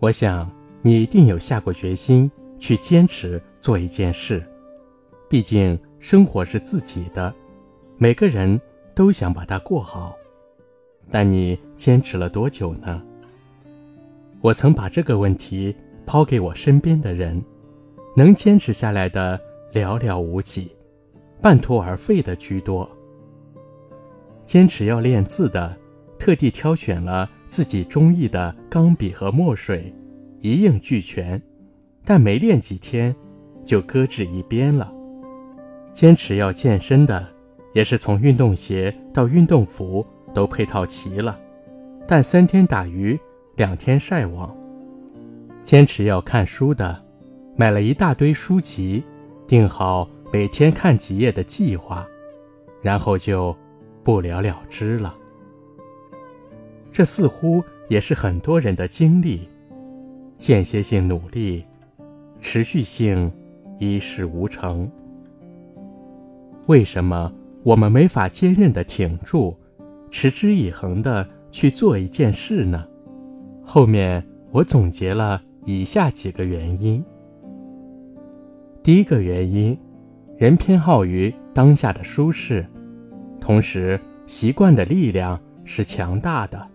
我想你一定有下过决心去坚持做一件事，毕竟生活是自己的，每个人都想把它过好。但你坚持了多久呢？我曾把这个问题抛给我身边的人，能坚持下来的寥寥无几，半途而废的居多。坚持要练字的，特地挑选了自己中意的钢笔和墨水，一应俱全，但没练几天，就搁置一边了。坚持要健身的，也是从运动鞋到运动服都配套齐了，但三天打鱼。两天晒网，坚持要看书的，买了一大堆书籍，定好每天看几页的计划，然后就不了了之了。这似乎也是很多人的经历：间歇性努力，持续性一事无成。为什么我们没法坚韧的挺住，持之以恒的去做一件事呢？后面我总结了以下几个原因。第一个原因，人偏好于当下的舒适，同时习惯的力量是强大的。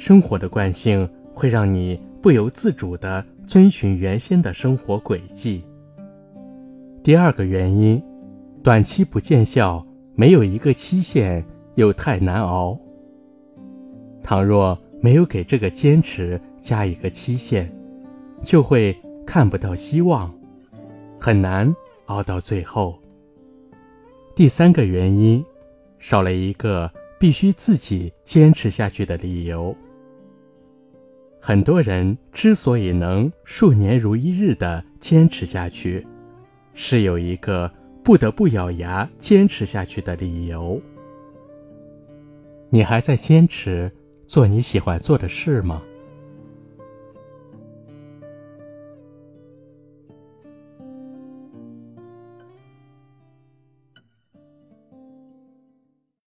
生活的惯性会让你不由自主地遵循原先的生活轨迹。第二个原因，短期不见效，没有一个期限又太难熬。倘若没有给这个坚持加一个期限，就会看不到希望，很难熬到最后。第三个原因，少了一个必须自己坚持下去的理由。很多人之所以能数年如一日地坚持下去，是有一个不得不咬牙坚持下去的理由。你还在坚持？做你喜欢做的事吗？